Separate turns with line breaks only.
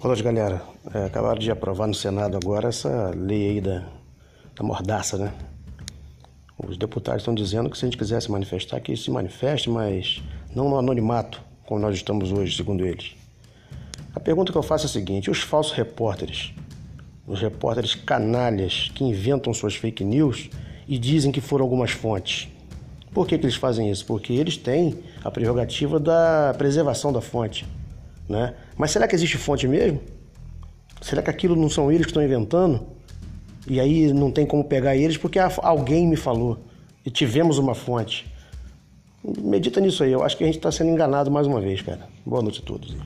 Noite, galera. É, acabaram de aprovar no Senado agora essa lei aí da, da mordaça, né? Os deputados estão dizendo que se a gente quiser se manifestar, que se manifeste, mas não no anonimato, como nós estamos hoje, segundo eles. A pergunta que eu faço é a seguinte: os falsos repórteres, os repórteres canalhas que inventam suas fake news e dizem que foram algumas fontes, por que, que eles fazem isso? Porque eles têm a prerrogativa da preservação da fonte. Né? Mas será que existe fonte mesmo? Será que aquilo não são eles que estão inventando? E aí não tem como pegar eles porque alguém me falou e tivemos uma fonte. Medita nisso aí, eu acho que a gente está sendo enganado mais uma vez, cara. Boa noite a todos.